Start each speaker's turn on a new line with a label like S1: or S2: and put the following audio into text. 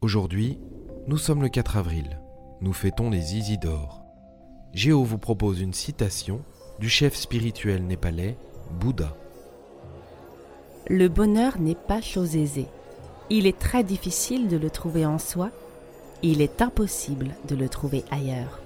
S1: Aujourd'hui, nous sommes le 4 avril. Nous fêtons les Isidores. Géo vous propose une citation du chef spirituel népalais Bouddha.
S2: Le bonheur n'est pas chose aisée. Il est très difficile de le trouver en soi. Il est impossible de le trouver ailleurs.